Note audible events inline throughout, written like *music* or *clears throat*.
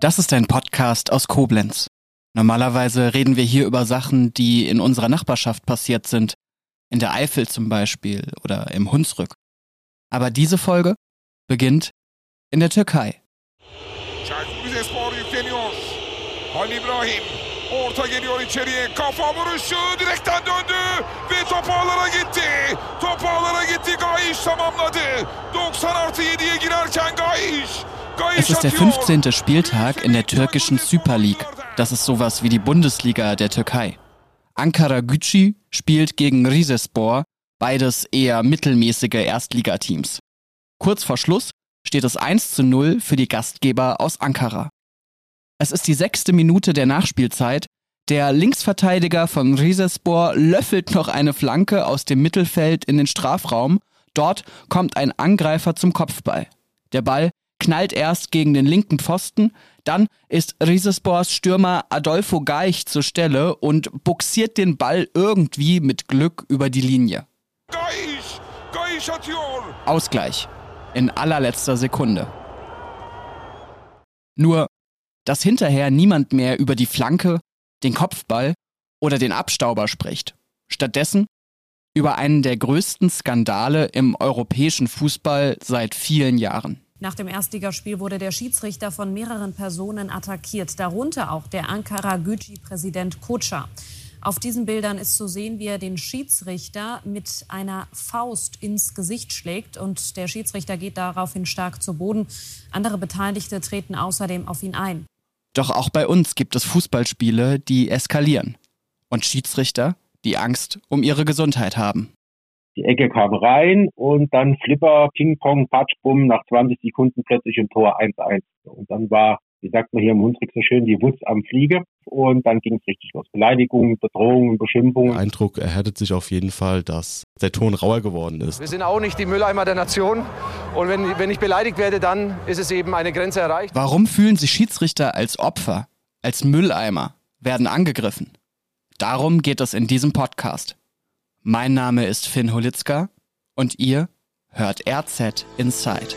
Das ist ein Podcast aus Koblenz. Normalerweise reden wir hier über Sachen, die in unserer Nachbarschaft passiert sind. In der Eifel zum Beispiel oder im Hunsrück. Aber diese Folge beginnt in der Türkei. Orta geliyor içeriye. Kafa vuruşu direkten döndü ve top gitti. Top gitti. Gayiş tamamladı. 90 artı 7'ye girerken Gayiş. Es ist der 15. Spieltag in der türkischen Super League. Das ist sowas wie die Bundesliga der Türkei. Ankara Gücü spielt gegen Rizespor, beides eher mittelmäßige Erstligateams. Kurz vor Schluss steht es 1 zu 0 für die Gastgeber aus Ankara. Es ist die sechste Minute der Nachspielzeit. Der Linksverteidiger von Rizespor löffelt noch eine Flanke aus dem Mittelfeld in den Strafraum. Dort kommt ein Angreifer zum Kopfball. Der Ball knallt erst gegen den linken Pfosten, dann ist Rizespors Stürmer Adolfo Gaich zur Stelle und buxiert den Ball irgendwie mit Glück über die Linie. Ausgleich. In allerletzter Sekunde. Nur dass hinterher niemand mehr über die Flanke, den Kopfball oder den Abstauber spricht. Stattdessen über einen der größten Skandale im europäischen Fußball seit vielen Jahren. Nach dem Erstligaspiel wurde der Schiedsrichter von mehreren Personen attackiert, darunter auch der Ankara Gücü-Präsident Koca. Auf diesen Bildern ist zu sehen, wie er den Schiedsrichter mit einer Faust ins Gesicht schlägt und der Schiedsrichter geht daraufhin stark zu Boden. Andere Beteiligte treten außerdem auf ihn ein. Doch auch bei uns gibt es Fußballspiele, die eskalieren und Schiedsrichter, die Angst um ihre Gesundheit haben. Die Ecke kam rein und dann Flipper, Ping-Pong, Patschbumm, nach 20 Sekunden plötzlich im Tor 1-1. Und dann war wie sagt man hier im Hunsrück so schön, die Wutz am Fliege. Und dann ging es richtig los. Beleidigungen, Bedrohungen, Beschimpfungen. Der Eindruck erhärtet sich auf jeden Fall, dass der Ton rauer geworden ist. Wir sind auch nicht die Mülleimer der Nation. Und wenn, wenn ich beleidigt werde, dann ist es eben eine Grenze erreicht. Warum fühlen sich Schiedsrichter als Opfer, als Mülleimer, werden angegriffen? Darum geht es in diesem Podcast. Mein Name ist Finn Holitzka und ihr hört RZ Inside.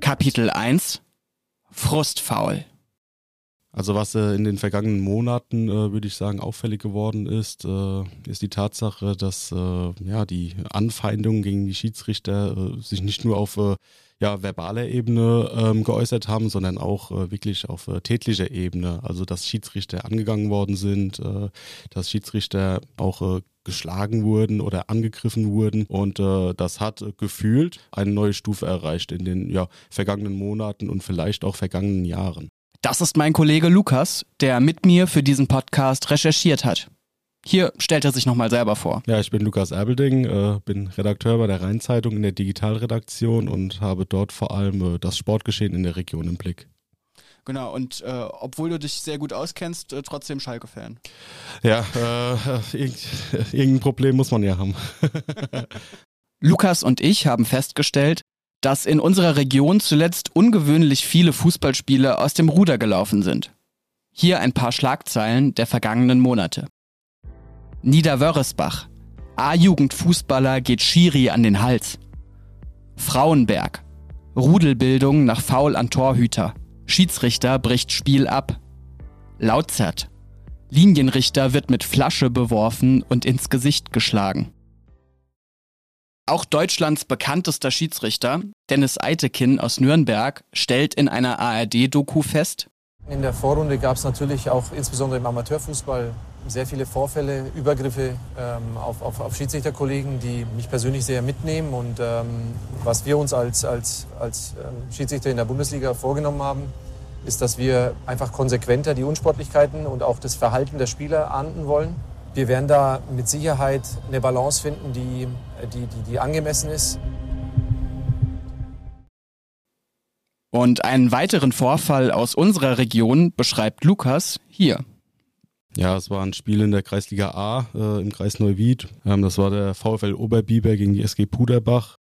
Kapitel 1 Frustfaul also was äh, in den vergangenen Monaten, äh, würde ich sagen, auffällig geworden ist, äh, ist die Tatsache, dass äh, ja die Anfeindungen gegen die Schiedsrichter äh, sich nicht nur auf äh, ja, verbaler Ebene ähm, geäußert haben, sondern auch äh, wirklich auf äh, tätlicher Ebene. Also dass Schiedsrichter angegangen worden sind, äh, dass Schiedsrichter auch äh, geschlagen wurden oder angegriffen wurden. Und äh, das hat äh, gefühlt eine neue Stufe erreicht in den ja, vergangenen Monaten und vielleicht auch vergangenen Jahren. Das ist mein Kollege Lukas, der mit mir für diesen Podcast recherchiert hat. Hier stellt er sich nochmal selber vor. Ja, ich bin Lukas Erbelding, äh, bin Redakteur bei der Rheinzeitung in der Digitalredaktion und habe dort vor allem äh, das Sportgeschehen in der Region im Blick. Genau, und äh, obwohl du dich sehr gut auskennst, äh, trotzdem Schalke-Fan. Ja, äh, *laughs* irgend, irgendein Problem muss man ja haben. *laughs* Lukas und ich haben festgestellt, dass in unserer Region zuletzt ungewöhnlich viele Fußballspiele aus dem Ruder gelaufen sind. Hier ein paar Schlagzeilen der vergangenen Monate. Niederwörresbach. A-Jugendfußballer geht Schiri an den Hals. Frauenberg. Rudelbildung nach Foul an Torhüter. Schiedsrichter bricht Spiel ab. Lautzert. Linienrichter wird mit Flasche beworfen und ins Gesicht geschlagen. Auch Deutschlands bekanntester Schiedsrichter, Dennis Eitekin aus Nürnberg, stellt in einer ARD-Doku fest, in der Vorrunde gab es natürlich auch insbesondere im Amateurfußball sehr viele Vorfälle, Übergriffe ähm, auf, auf, auf, Schiedsrichterkollegen, die mich persönlich sehr mitnehmen. Und ähm, was wir uns als, als, als ähm, Schiedsrichter in der Bundesliga vorgenommen haben, ist, dass wir einfach konsequenter die Unsportlichkeiten und auch das Verhalten der Spieler ahnden wollen. Wir werden da mit Sicherheit eine Balance finden, die, die, die, die angemessen ist. Und einen weiteren Vorfall aus unserer Region beschreibt Lukas hier. Ja, es war ein Spiel in der Kreisliga A äh, im Kreis Neuwied. Ähm, das war der VfL Oberbiber gegen die SG Puderbach.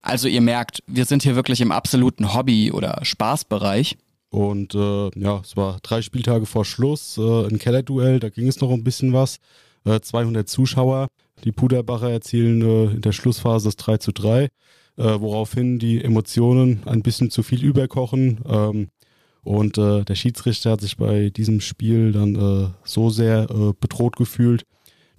Also ihr merkt, wir sind hier wirklich im absoluten Hobby- oder Spaßbereich. Und äh, ja, es war drei Spieltage vor Schluss, äh, ein Kellerduell, da ging es noch ein bisschen was. Äh, 200 Zuschauer. Die Puderbacher erzielen äh, in der Schlussphase das 3 zu 3, äh, woraufhin die Emotionen ein bisschen zu viel überkochen. Ähm, und äh, der Schiedsrichter hat sich bei diesem Spiel dann äh, so sehr äh, bedroht gefühlt,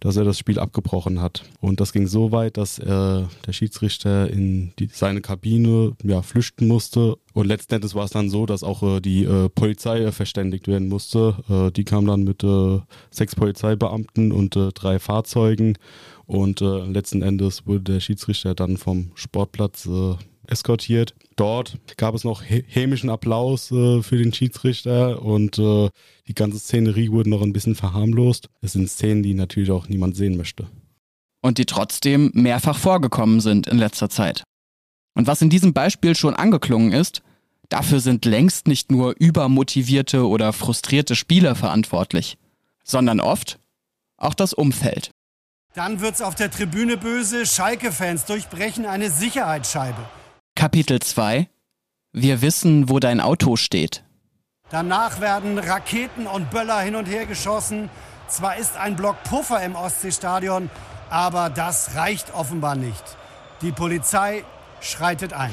dass er das Spiel abgebrochen hat. Und das ging so weit, dass äh, der Schiedsrichter in die, seine Kabine ja, flüchten musste. Und letzten Endes war es dann so, dass auch äh, die äh, Polizei äh, verständigt werden musste. Äh, die kam dann mit äh, sechs Polizeibeamten und drei Fahrzeugen. Und äh, letzten Endes wurde der Schiedsrichter dann vom Sportplatz äh, eskortiert. Dort gab es noch hämischen Applaus äh, für den Schiedsrichter und äh, die ganze Szenerie wurde noch ein bisschen verharmlost. Es sind Szenen, die natürlich auch niemand sehen möchte. Und die trotzdem mehrfach vorgekommen sind in letzter Zeit. Und was in diesem Beispiel schon angeklungen ist, dafür sind längst nicht nur übermotivierte oder frustrierte Spieler verantwortlich, sondern oft auch das Umfeld. Dann wird's auf der Tribüne böse, Schalke-Fans durchbrechen eine Sicherheitsscheibe. Kapitel 2 Wir wissen, wo dein Auto steht. Danach werden Raketen und Böller hin und her geschossen. Zwar ist ein Block Puffer im Ostseestadion, aber das reicht offenbar nicht. Die Polizei schreitet ein.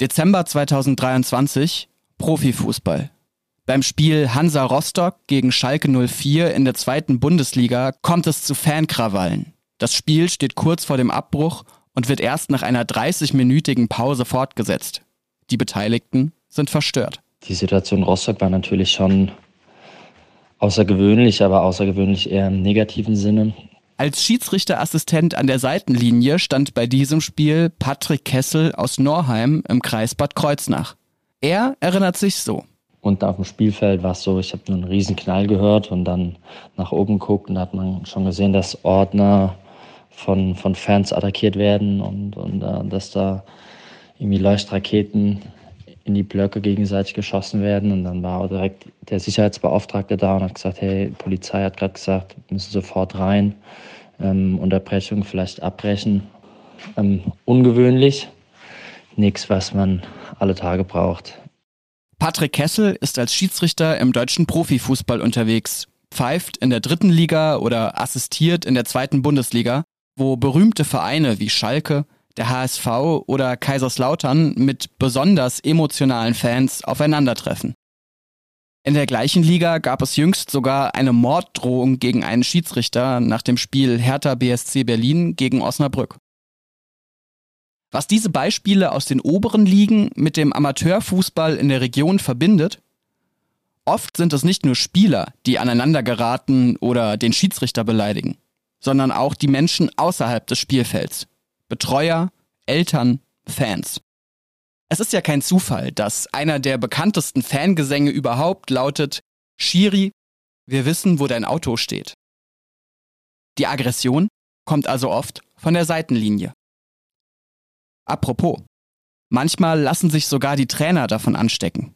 Dezember 2023 Profifußball. Beim Spiel Hansa Rostock gegen Schalke 04 in der zweiten Bundesliga kommt es zu Fankrawallen. Das Spiel steht kurz vor dem Abbruch und wird erst nach einer 30-minütigen Pause fortgesetzt. Die Beteiligten sind verstört. Die Situation Rostock war natürlich schon außergewöhnlich, aber außergewöhnlich eher im negativen Sinne. Als Schiedsrichterassistent an der Seitenlinie stand bei diesem Spiel Patrick Kessel aus Norheim im Kreis Bad Kreuznach. Er erinnert sich so. Und auf dem Spielfeld war es so, ich habe nur einen riesen Knall gehört und dann nach oben geguckt und da hat man schon gesehen, dass Ordner von, von Fans attackiert werden und, und uh, dass da irgendwie Leuchtraketen in die Blöcke gegenseitig geschossen werden. Und dann war auch direkt der Sicherheitsbeauftragte da und hat gesagt, hey, Polizei hat gerade gesagt, wir müssen sofort rein, ähm, Unterbrechung vielleicht abbrechen. Ähm, ungewöhnlich, nichts, was man alle Tage braucht. Patrick Kessel ist als Schiedsrichter im deutschen Profifußball unterwegs, pfeift in der dritten Liga oder assistiert in der zweiten Bundesliga wo berühmte Vereine wie Schalke, der HSV oder Kaiserslautern mit besonders emotionalen Fans aufeinandertreffen. In der gleichen Liga gab es jüngst sogar eine Morddrohung gegen einen Schiedsrichter nach dem Spiel Hertha BSC Berlin gegen Osnabrück. Was diese Beispiele aus den oberen Ligen mit dem Amateurfußball in der Region verbindet? Oft sind es nicht nur Spieler, die aneinander geraten oder den Schiedsrichter beleidigen sondern auch die Menschen außerhalb des Spielfelds. Betreuer, Eltern, Fans. Es ist ja kein Zufall, dass einer der bekanntesten Fangesänge überhaupt lautet Shiri, wir wissen, wo dein Auto steht. Die Aggression kommt also oft von der Seitenlinie. Apropos, manchmal lassen sich sogar die Trainer davon anstecken.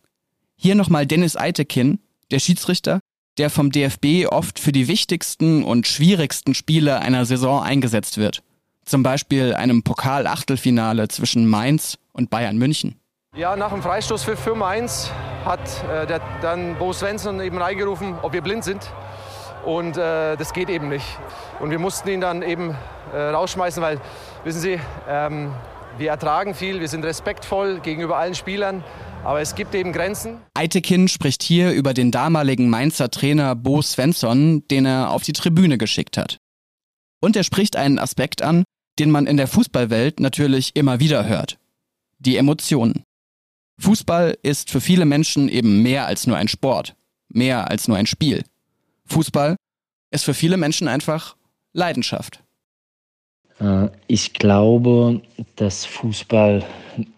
Hier nochmal Dennis Eitekin, der Schiedsrichter, der vom DFB oft für die wichtigsten und schwierigsten Spiele einer Saison eingesetzt wird. Zum Beispiel einem Pokal-Achtelfinale zwischen Mainz und Bayern München. Ja, nach dem Freistoß für, für Mainz hat äh, der, dann Bo Svensson eben reingerufen, ob wir blind sind. Und äh, das geht eben nicht. Und wir mussten ihn dann eben äh, rausschmeißen, weil, wissen Sie, ähm, wir ertragen viel, wir sind respektvoll gegenüber allen Spielern. Aber es gibt eben Grenzen. Eitekin spricht hier über den damaligen Mainzer Trainer Bo Svensson, den er auf die Tribüne geschickt hat. Und er spricht einen Aspekt an, den man in der Fußballwelt natürlich immer wieder hört. Die Emotionen. Fußball ist für viele Menschen eben mehr als nur ein Sport, mehr als nur ein Spiel. Fußball ist für viele Menschen einfach Leidenschaft. Äh, ich glaube, dass Fußball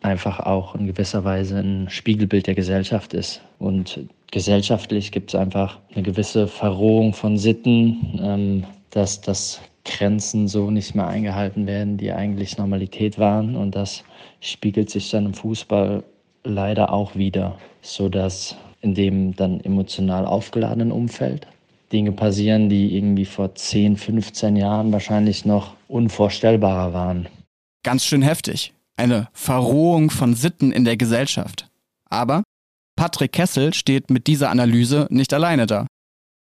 einfach auch in gewisser Weise ein Spiegelbild der Gesellschaft ist. Und gesellschaftlich gibt es einfach eine gewisse Verrohung von Sitten, ähm, dass, dass Grenzen so nicht mehr eingehalten werden, die eigentlich Normalität waren. Und das spiegelt sich dann im Fußball leider auch wieder, sodass in dem dann emotional aufgeladenen Umfeld Dinge passieren, die irgendwie vor 10, 15 Jahren wahrscheinlich noch unvorstellbarer waren. Ganz schön heftig. Eine Verrohung von Sitten in der Gesellschaft. Aber Patrick Kessel steht mit dieser Analyse nicht alleine da.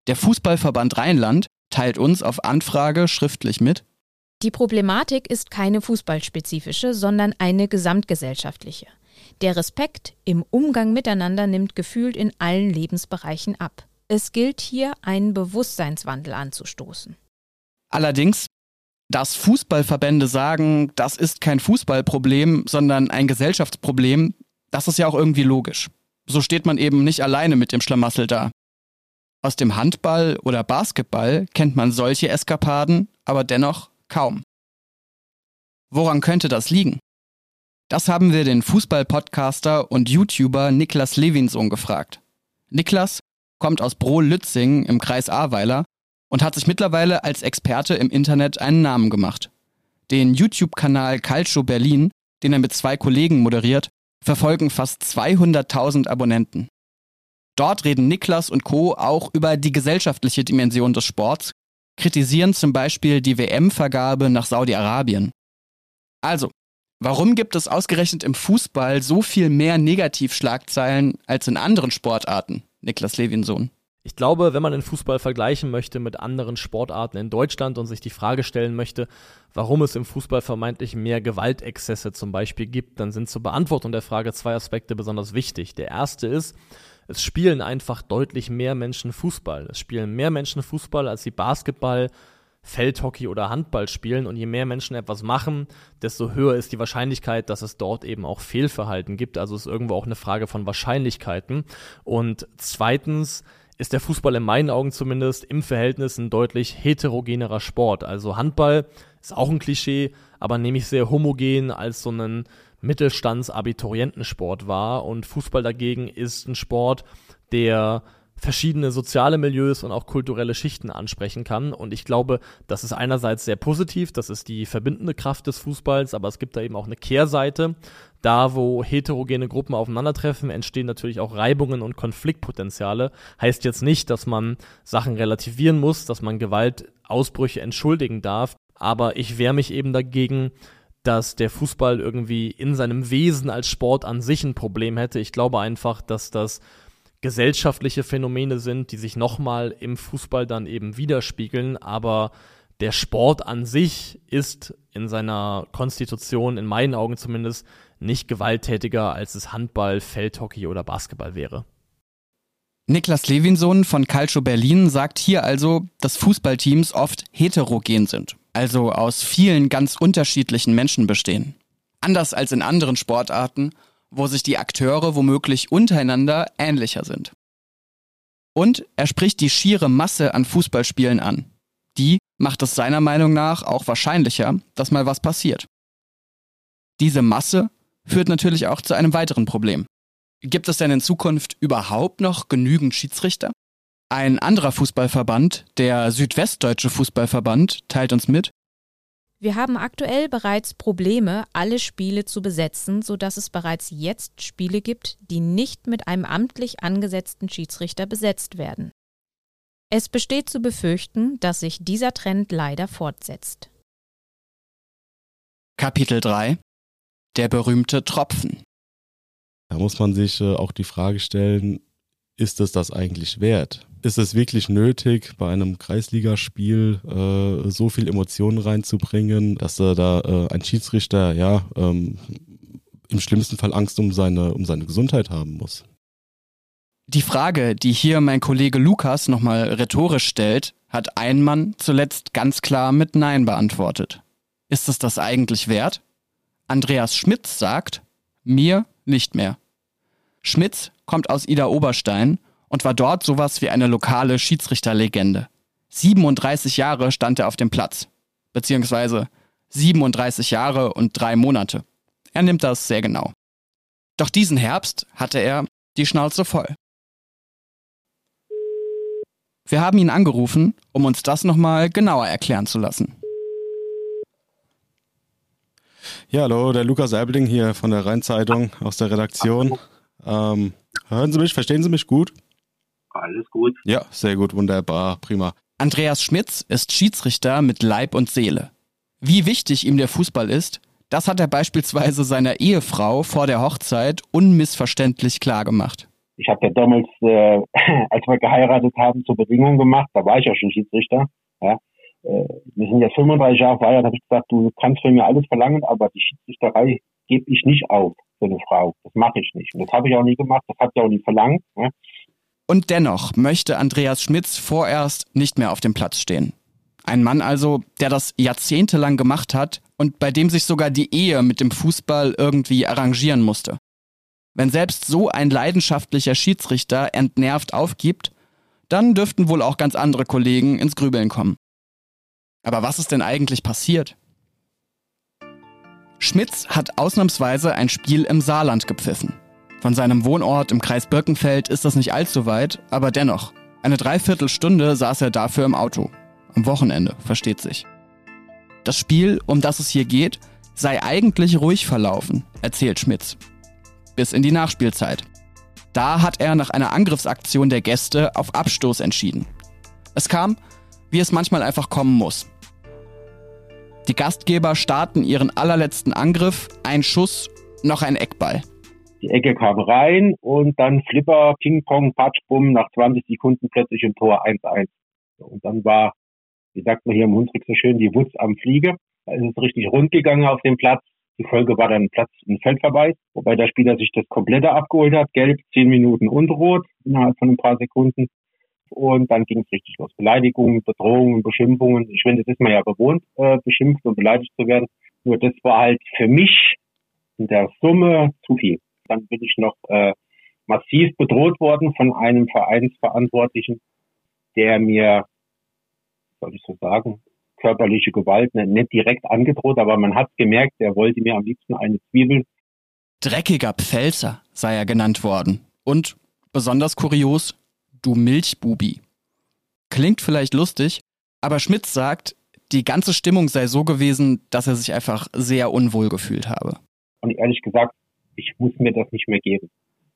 Der Fußballverband Rheinland teilt uns auf Anfrage schriftlich mit. Die Problematik ist keine fußballspezifische, sondern eine gesamtgesellschaftliche. Der Respekt im Umgang miteinander nimmt gefühlt in allen Lebensbereichen ab. Es gilt hier, einen Bewusstseinswandel anzustoßen. Allerdings, dass Fußballverbände sagen, das ist kein Fußballproblem, sondern ein Gesellschaftsproblem, das ist ja auch irgendwie logisch. So steht man eben nicht alleine mit dem Schlamassel da. Aus dem Handball oder Basketball kennt man solche Eskapaden, aber dennoch kaum. Woran könnte das liegen? Das haben wir den Fußball-Podcaster und YouTuber Niklas Levinson gefragt. Niklas kommt aus Brohl-Lützing im Kreis Ahrweiler und hat sich mittlerweile als Experte im Internet einen Namen gemacht. Den YouTube-Kanal Calcio Berlin, den er mit zwei Kollegen moderiert, verfolgen fast 200.000 Abonnenten. Dort reden Niklas und Co. auch über die gesellschaftliche Dimension des Sports, kritisieren zum Beispiel die WM-Vergabe nach Saudi-Arabien. Also, warum gibt es ausgerechnet im Fußball so viel mehr Negativschlagzeilen als in anderen Sportarten? Niklas Levinsohn. Ich glaube, wenn man den Fußball vergleichen möchte mit anderen Sportarten in Deutschland und sich die Frage stellen möchte, warum es im Fußball vermeintlich mehr Gewaltexzesse zum Beispiel gibt, dann sind zur Beantwortung der Frage zwei Aspekte besonders wichtig. Der erste ist, es spielen einfach deutlich mehr Menschen Fußball. Es spielen mehr Menschen Fußball, als sie Basketball, Feldhockey oder Handball spielen. Und je mehr Menschen etwas machen, desto höher ist die Wahrscheinlichkeit, dass es dort eben auch Fehlverhalten gibt. Also ist irgendwo auch eine Frage von Wahrscheinlichkeiten. Und zweitens, ist der Fußball in meinen Augen zumindest im Verhältnis ein deutlich heterogenerer Sport. Also Handball ist auch ein Klischee, aber nehme ich sehr homogen als so einen Mittelstands-Abiturientensport wahr. Und Fußball dagegen ist ein Sport, der verschiedene soziale Milieus und auch kulturelle Schichten ansprechen kann. Und ich glaube, das ist einerseits sehr positiv, das ist die verbindende Kraft des Fußballs, aber es gibt da eben auch eine Kehrseite. Da, wo heterogene Gruppen aufeinandertreffen, entstehen natürlich auch Reibungen und Konfliktpotenziale. Heißt jetzt nicht, dass man Sachen relativieren muss, dass man Gewaltausbrüche entschuldigen darf, aber ich wehre mich eben dagegen, dass der Fußball irgendwie in seinem Wesen als Sport an sich ein Problem hätte. Ich glaube einfach, dass das gesellschaftliche Phänomene sind, die sich nochmal im Fußball dann eben widerspiegeln, aber der Sport an sich ist in seiner Konstitution, in meinen Augen zumindest, nicht gewalttätiger, als es Handball, Feldhockey oder Basketball wäre. Niklas Levinson von Calcio Berlin sagt hier also, dass Fußballteams oft heterogen sind, also aus vielen ganz unterschiedlichen Menschen bestehen. Anders als in anderen Sportarten, wo sich die Akteure womöglich untereinander ähnlicher sind. Und er spricht die schiere Masse an Fußballspielen an. Die macht es seiner Meinung nach auch wahrscheinlicher, dass mal was passiert. Diese Masse führt natürlich auch zu einem weiteren Problem. Gibt es denn in Zukunft überhaupt noch genügend Schiedsrichter? Ein anderer Fußballverband, der Südwestdeutsche Fußballverband, teilt uns mit, wir haben aktuell bereits Probleme, alle Spiele zu besetzen, sodass es bereits jetzt Spiele gibt, die nicht mit einem amtlich angesetzten Schiedsrichter besetzt werden. Es besteht zu befürchten, dass sich dieser Trend leider fortsetzt. Kapitel 3 Der berühmte Tropfen. Da muss man sich äh, auch die Frage stellen, ist es das eigentlich wert? Ist es wirklich nötig, bei einem Kreisligaspiel äh, so viel Emotionen reinzubringen, dass äh, da äh, ein Schiedsrichter ja ähm, im schlimmsten Fall Angst um seine, um seine Gesundheit haben muss? Die Frage, die hier mein Kollege Lukas nochmal rhetorisch stellt, hat ein Mann zuletzt ganz klar mit Nein beantwortet. Ist es das eigentlich wert? Andreas Schmitz sagt, mir nicht mehr. Schmitz kommt aus Ida Oberstein und war dort sowas wie eine lokale Schiedsrichterlegende. 37 Jahre stand er auf dem Platz. Beziehungsweise 37 Jahre und drei Monate. Er nimmt das sehr genau. Doch diesen Herbst hatte er die Schnauze voll. Wir haben ihn angerufen, um uns das nochmal genauer erklären zu lassen. Ja, hallo, der Lukas Erbling hier von der Rheinzeitung aus der Redaktion. Ähm, hören Sie mich, verstehen Sie mich gut? Alles gut. Ja, sehr gut, wunderbar, prima. Andreas Schmitz ist Schiedsrichter mit Leib und Seele. Wie wichtig ihm der Fußball ist, das hat er beispielsweise seiner Ehefrau vor der Hochzeit unmissverständlich klargemacht. Ich habe ja damals, äh, *clears throat* als wir geheiratet haben, zur Bedingung gemacht, da war ich ja schon Schiedsrichter. Ja. Äh, wir sind jetzt 35 Jahre verheiratet, habe ich gesagt, du kannst von mir alles verlangen, aber die Schiedsrichterei gebe ich nicht auf für eine Frau. Das mache ich nicht. Und das habe ich auch nie gemacht, das hat sie auch nie verlangt. Ja. Und dennoch möchte Andreas Schmitz vorerst nicht mehr auf dem Platz stehen. Ein Mann also, der das jahrzehntelang gemacht hat und bei dem sich sogar die Ehe mit dem Fußball irgendwie arrangieren musste. Wenn selbst so ein leidenschaftlicher Schiedsrichter entnervt aufgibt, dann dürften wohl auch ganz andere Kollegen ins Grübeln kommen. Aber was ist denn eigentlich passiert? Schmitz hat ausnahmsweise ein Spiel im Saarland gepfiffen. Von seinem Wohnort im Kreis Birkenfeld ist das nicht allzu weit, aber dennoch. Eine Dreiviertelstunde saß er dafür im Auto. Am Wochenende, versteht sich. Das Spiel, um das es hier geht, sei eigentlich ruhig verlaufen, erzählt Schmitz. Bis in die Nachspielzeit. Da hat er nach einer Angriffsaktion der Gäste auf Abstoß entschieden. Es kam, wie es manchmal einfach kommen muss. Die Gastgeber starten ihren allerletzten Angriff, ein Schuss, noch ein Eckball. Die Ecke kam rein und dann Flipper, Ping-Pong, Patschbumm, nach 20 Sekunden plötzlich im Tor 1-1. Und dann war, wie sagt man hier im Hunsrück so schön, die Wutz am Fliege. Da ist es richtig rund gegangen auf dem Platz. Die Folge war dann Platz ein Feldverweis, wobei der Spieler sich das komplette abgeholt hat. Gelb, zehn Minuten und rot innerhalb von ein paar Sekunden. Und dann ging es richtig los. Beleidigungen, Bedrohungen, Beschimpfungen. Ich finde, das ist man ja gewohnt, äh, beschimpft und beleidigt zu werden. Nur das war halt für mich in der Summe zu viel. Dann bin ich noch äh, massiv bedroht worden von einem Vereinsverantwortlichen, der mir, soll ich so sagen, körperliche Gewalt nicht, nicht direkt angedroht, aber man hat gemerkt, er wollte mir am liebsten eine Zwiebel. Dreckiger Pfälzer sei er genannt worden. Und, besonders kurios, du Milchbubi. Klingt vielleicht lustig, aber Schmitz sagt, die ganze Stimmung sei so gewesen, dass er sich einfach sehr unwohl gefühlt habe. Und ehrlich gesagt, ich muss mir das nicht mehr geben.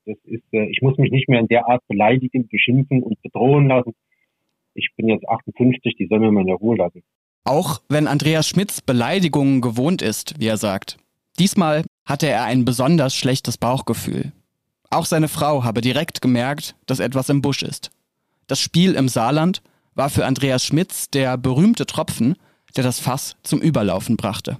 Das ist, äh, ich muss mich nicht mehr in der Art beleidigen, beschimpfen und bedrohen lassen. Ich bin jetzt 58, die sollen mir mal in der Ruhe lassen. Auch wenn Andreas Schmitz Beleidigungen gewohnt ist, wie er sagt. Diesmal hatte er ein besonders schlechtes Bauchgefühl. Auch seine Frau habe direkt gemerkt, dass etwas im Busch ist. Das Spiel im Saarland war für Andreas Schmitz der berühmte Tropfen, der das Fass zum Überlaufen brachte.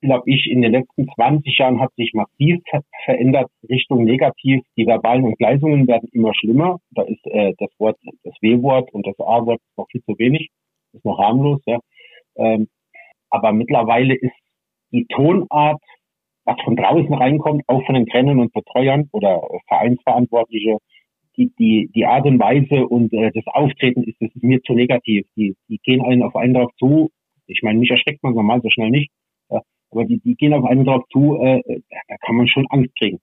Glaube ich, in den letzten 20 Jahren hat sich massiv verändert Richtung negativ. Die verbalen Entgleisungen werden immer schlimmer. Da ist äh, das Wort, das W-Wort und das A-Wort noch viel zu wenig. Ist noch harmlos, ja. Ähm, aber mittlerweile ist die Tonart was von draußen reinkommt, auch von den Trainern und Betreuern oder Vereinsverantwortliche, die, die, die Art und Weise und äh, das Auftreten ist, das ist mir zu negativ. Die, die gehen einen auf einen drauf zu. Ich meine, mich erschreckt man normal so schnell nicht. Ja, aber die, die gehen auf einen drauf zu, äh, da kann man schon Angst kriegen.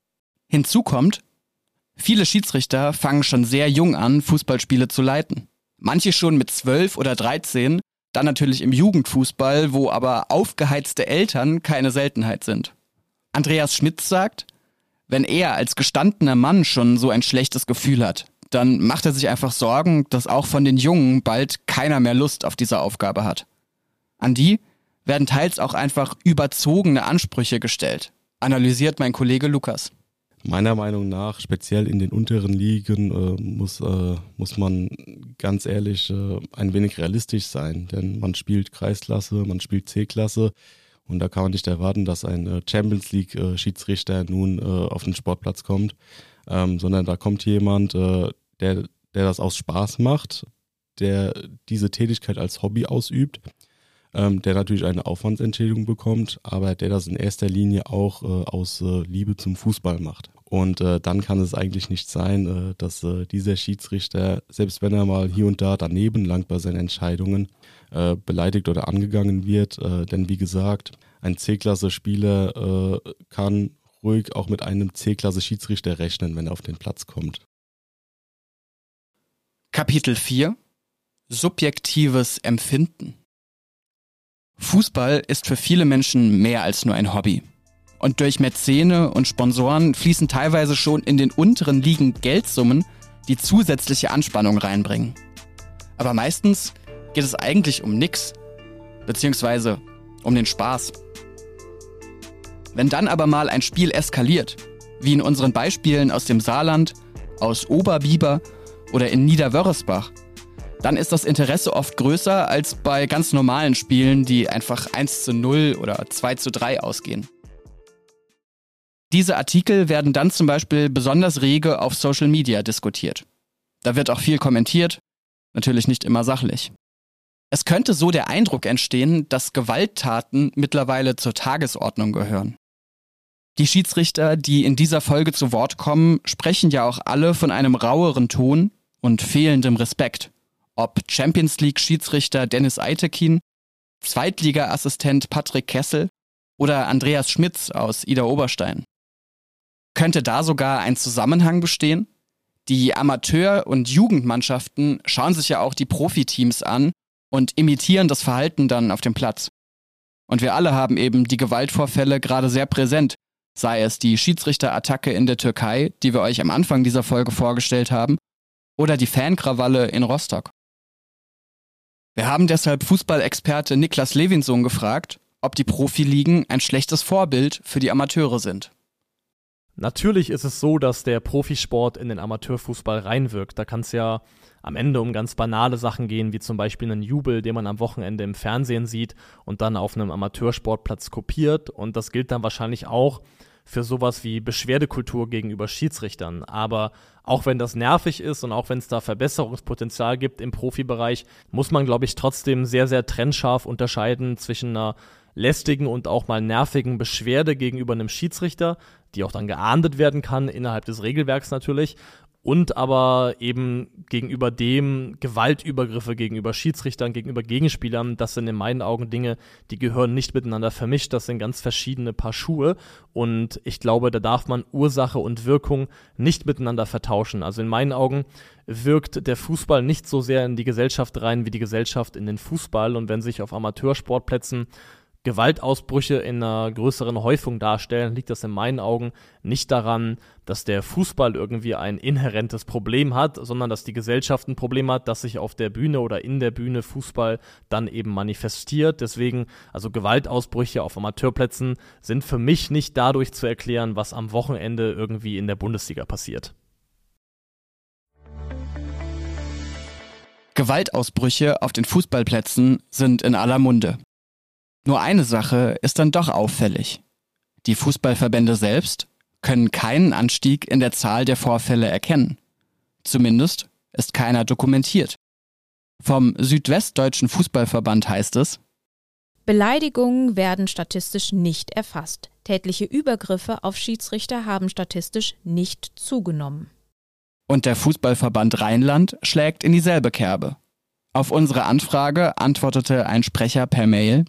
Hinzu kommt, viele Schiedsrichter fangen schon sehr jung an, Fußballspiele zu leiten. Manche schon mit zwölf oder dreizehn, dann natürlich im Jugendfußball, wo aber aufgeheizte Eltern keine Seltenheit sind. Andreas Schmitz sagt, wenn er als gestandener Mann schon so ein schlechtes Gefühl hat, dann macht er sich einfach Sorgen, dass auch von den Jungen bald keiner mehr Lust auf diese Aufgabe hat. An die werden teils auch einfach überzogene Ansprüche gestellt, analysiert mein Kollege Lukas. Meiner Meinung nach, speziell in den unteren Ligen, äh, muss, äh, muss man ganz ehrlich äh, ein wenig realistisch sein. Denn man spielt Kreisklasse, man spielt C-Klasse. Und da kann man nicht erwarten, dass ein äh, Champions League-Schiedsrichter nun äh, auf den Sportplatz kommt, ähm, sondern da kommt jemand, äh, der, der das aus Spaß macht, der diese Tätigkeit als Hobby ausübt, ähm, der natürlich eine Aufwandsentschädigung bekommt, aber der das in erster Linie auch aus Liebe zum Fußball macht. Und äh, dann kann es eigentlich nicht sein, äh, dass äh, dieser Schiedsrichter, selbst wenn er mal hier und da daneben langt bei seinen Entscheidungen, äh, beleidigt oder angegangen wird. Äh, denn wie gesagt, ein C-Klasse-Spieler äh, kann ruhig auch mit einem C-Klasse-Schiedsrichter rechnen, wenn er auf den Platz kommt. Kapitel 4 Subjektives Empfinden Fußball ist für viele Menschen mehr als nur ein Hobby. Und durch Mäzene und Sponsoren fließen teilweise schon in den unteren Ligen Geldsummen, die zusätzliche Anspannung reinbringen. Aber meistens geht es eigentlich um nix. Beziehungsweise um den Spaß. Wenn dann aber mal ein Spiel eskaliert, wie in unseren Beispielen aus dem Saarland, aus Oberbiber oder in Niederwörresbach, dann ist das Interesse oft größer als bei ganz normalen Spielen, die einfach 1 zu 0 oder 2 zu 3 ausgehen. Diese Artikel werden dann zum Beispiel besonders rege auf Social Media diskutiert. Da wird auch viel kommentiert, natürlich nicht immer sachlich. Es könnte so der Eindruck entstehen, dass Gewalttaten mittlerweile zur Tagesordnung gehören. Die Schiedsrichter, die in dieser Folge zu Wort kommen, sprechen ja auch alle von einem raueren Ton und fehlendem Respekt. Ob Champions League Schiedsrichter Dennis Eitekin, Zweitliga-Assistent Patrick Kessel oder Andreas Schmitz aus Ida Oberstein. Könnte da sogar ein Zusammenhang bestehen? Die Amateur- und Jugendmannschaften schauen sich ja auch die Profiteams an und imitieren das Verhalten dann auf dem Platz. Und wir alle haben eben die Gewaltvorfälle gerade sehr präsent, sei es die Schiedsrichterattacke in der Türkei, die wir euch am Anfang dieser Folge vorgestellt haben, oder die Fankrawalle in Rostock. Wir haben deshalb Fußballexperte Niklas Levinson gefragt, ob die Profiligen ein schlechtes Vorbild für die Amateure sind. Natürlich ist es so, dass der Profisport in den Amateurfußball reinwirkt. Da kann es ja am Ende um ganz banale Sachen gehen, wie zum Beispiel einen Jubel, den man am Wochenende im Fernsehen sieht und dann auf einem Amateursportplatz kopiert. Und das gilt dann wahrscheinlich auch für sowas wie Beschwerdekultur gegenüber Schiedsrichtern. Aber auch wenn das nervig ist und auch wenn es da Verbesserungspotenzial gibt im Profibereich, muss man, glaube ich, trotzdem sehr, sehr trennscharf unterscheiden zwischen einer lästigen und auch mal nervigen Beschwerde gegenüber einem Schiedsrichter, die auch dann geahndet werden kann, innerhalb des Regelwerks natürlich, und aber eben gegenüber dem Gewaltübergriffe gegenüber Schiedsrichtern, gegenüber Gegenspielern, das sind in meinen Augen Dinge, die gehören nicht miteinander vermischt, das sind ganz verschiedene Paar Schuhe und ich glaube, da darf man Ursache und Wirkung nicht miteinander vertauschen. Also in meinen Augen wirkt der Fußball nicht so sehr in die Gesellschaft rein wie die Gesellschaft in den Fußball und wenn sich auf Amateursportplätzen Gewaltausbrüche in einer größeren Häufung darstellen, liegt das in meinen Augen nicht daran, dass der Fußball irgendwie ein inhärentes Problem hat, sondern dass die Gesellschaft ein Problem hat, das sich auf der Bühne oder in der Bühne Fußball dann eben manifestiert. Deswegen, also Gewaltausbrüche auf Amateurplätzen sind für mich nicht dadurch zu erklären, was am Wochenende irgendwie in der Bundesliga passiert. Gewaltausbrüche auf den Fußballplätzen sind in aller Munde. Nur eine Sache ist dann doch auffällig. Die Fußballverbände selbst können keinen Anstieg in der Zahl der Vorfälle erkennen. Zumindest ist keiner dokumentiert. Vom Südwestdeutschen Fußballverband heißt es, Beleidigungen werden statistisch nicht erfasst. Tätliche Übergriffe auf Schiedsrichter haben statistisch nicht zugenommen. Und der Fußballverband Rheinland schlägt in dieselbe Kerbe. Auf unsere Anfrage antwortete ein Sprecher per Mail,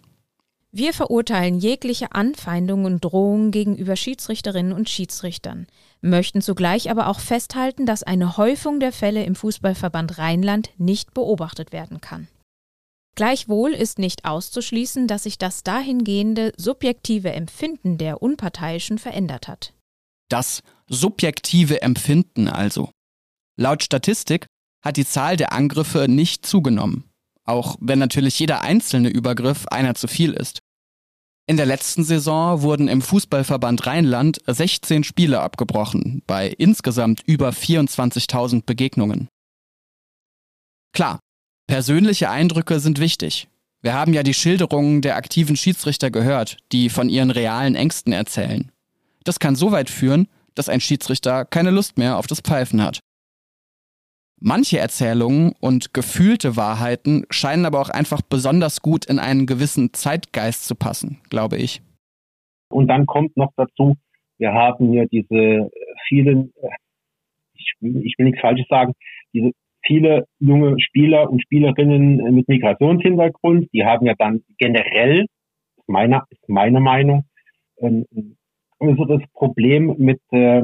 wir verurteilen jegliche Anfeindungen und Drohungen gegenüber Schiedsrichterinnen und Schiedsrichtern, möchten zugleich aber auch festhalten, dass eine Häufung der Fälle im Fußballverband Rheinland nicht beobachtet werden kann. Gleichwohl ist nicht auszuschließen, dass sich das dahingehende subjektive Empfinden der Unparteiischen verändert hat. Das subjektive Empfinden also. Laut Statistik hat die Zahl der Angriffe nicht zugenommen auch wenn natürlich jeder einzelne Übergriff einer zu viel ist. In der letzten Saison wurden im Fußballverband Rheinland 16 Spiele abgebrochen, bei insgesamt über 24.000 Begegnungen. Klar, persönliche Eindrücke sind wichtig. Wir haben ja die Schilderungen der aktiven Schiedsrichter gehört, die von ihren realen Ängsten erzählen. Das kann so weit führen, dass ein Schiedsrichter keine Lust mehr auf das Pfeifen hat. Manche Erzählungen und gefühlte Wahrheiten scheinen aber auch einfach besonders gut in einen gewissen Zeitgeist zu passen, glaube ich. Und dann kommt noch dazu, wir haben hier diese vielen, ich will, ich will nichts Falsches sagen, diese viele junge Spieler und Spielerinnen mit Migrationshintergrund, die haben ja dann generell, ist meine, ist meine Meinung, ein größeres Problem mit äh,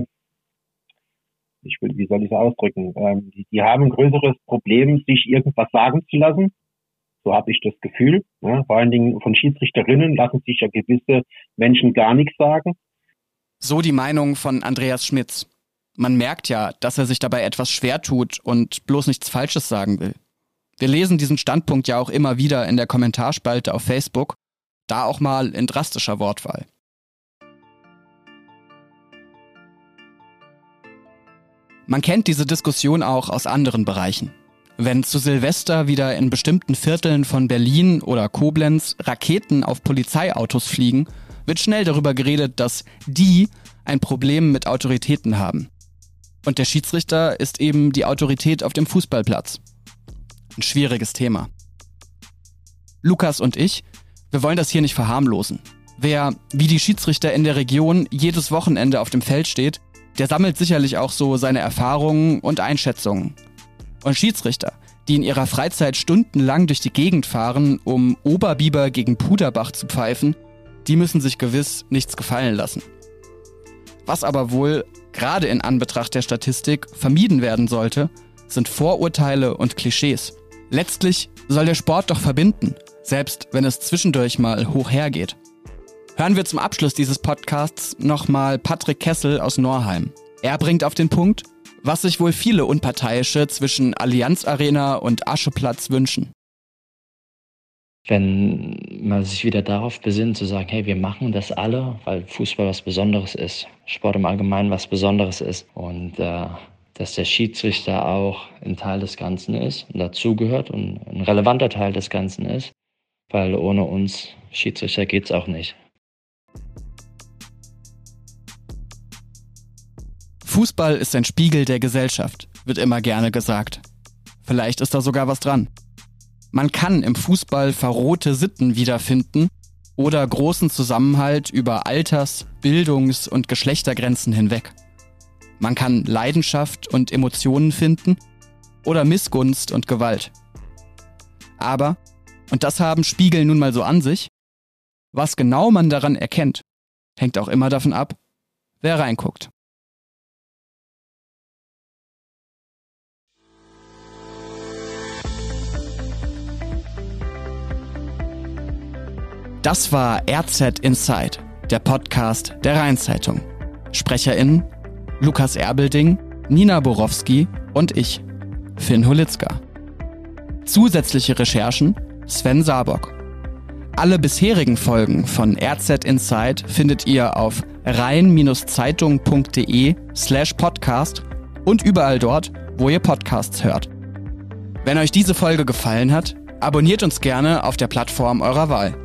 ich will, wie soll ich es ausdrücken, ähm, die, die haben ein größeres Problem, sich irgendwas sagen zu lassen. So habe ich das Gefühl. Ja, vor allen Dingen von Schiedsrichterinnen lassen sich ja gewisse Menschen gar nichts sagen. So die Meinung von Andreas Schmitz. Man merkt ja, dass er sich dabei etwas schwer tut und bloß nichts Falsches sagen will. Wir lesen diesen Standpunkt ja auch immer wieder in der Kommentarspalte auf Facebook, da auch mal in drastischer Wortwahl. Man kennt diese Diskussion auch aus anderen Bereichen. Wenn zu Silvester wieder in bestimmten Vierteln von Berlin oder Koblenz Raketen auf Polizeiautos fliegen, wird schnell darüber geredet, dass die ein Problem mit Autoritäten haben. Und der Schiedsrichter ist eben die Autorität auf dem Fußballplatz. Ein schwieriges Thema. Lukas und ich, wir wollen das hier nicht verharmlosen. Wer, wie die Schiedsrichter in der Region, jedes Wochenende auf dem Feld steht, der sammelt sicherlich auch so seine Erfahrungen und Einschätzungen. Und Schiedsrichter, die in ihrer Freizeit stundenlang durch die Gegend fahren, um Oberbiber gegen Puderbach zu pfeifen, die müssen sich gewiss nichts gefallen lassen. Was aber wohl, gerade in Anbetracht der Statistik, vermieden werden sollte, sind Vorurteile und Klischees. Letztlich soll der Sport doch verbinden, selbst wenn es zwischendurch mal hoch hergeht. Hören wir zum Abschluss dieses Podcasts nochmal Patrick Kessel aus Norheim. Er bringt auf den Punkt, was sich wohl viele Unparteiische zwischen Allianz Arena und Ascheplatz wünschen. Wenn man sich wieder darauf besinnt, zu sagen, hey, wir machen das alle, weil Fußball was Besonderes ist, Sport im Allgemeinen was Besonderes ist und äh, dass der Schiedsrichter auch ein Teil des Ganzen ist und dazugehört und ein relevanter Teil des Ganzen ist, weil ohne uns Schiedsrichter geht es auch nicht. Fußball ist ein Spiegel der Gesellschaft, wird immer gerne gesagt. Vielleicht ist da sogar was dran. Man kann im Fußball verrohte Sitten wiederfinden oder großen Zusammenhalt über Alters-, Bildungs- und Geschlechtergrenzen hinweg. Man kann Leidenschaft und Emotionen finden oder Missgunst und Gewalt. Aber, und das haben Spiegel nun mal so an sich, was genau man daran erkennt, hängt auch immer davon ab, wer reinguckt. Das war RZ Inside, der Podcast der Rheinzeitung. SprecherInnen Lukas Erbelding, Nina Borowski und ich, Finn Holitzka. Zusätzliche Recherchen Sven Sabock. Alle bisherigen Folgen von RZ Inside findet ihr auf rhein-zeitung.de slash podcast und überall dort, wo ihr Podcasts hört. Wenn euch diese Folge gefallen hat, abonniert uns gerne auf der Plattform eurer Wahl.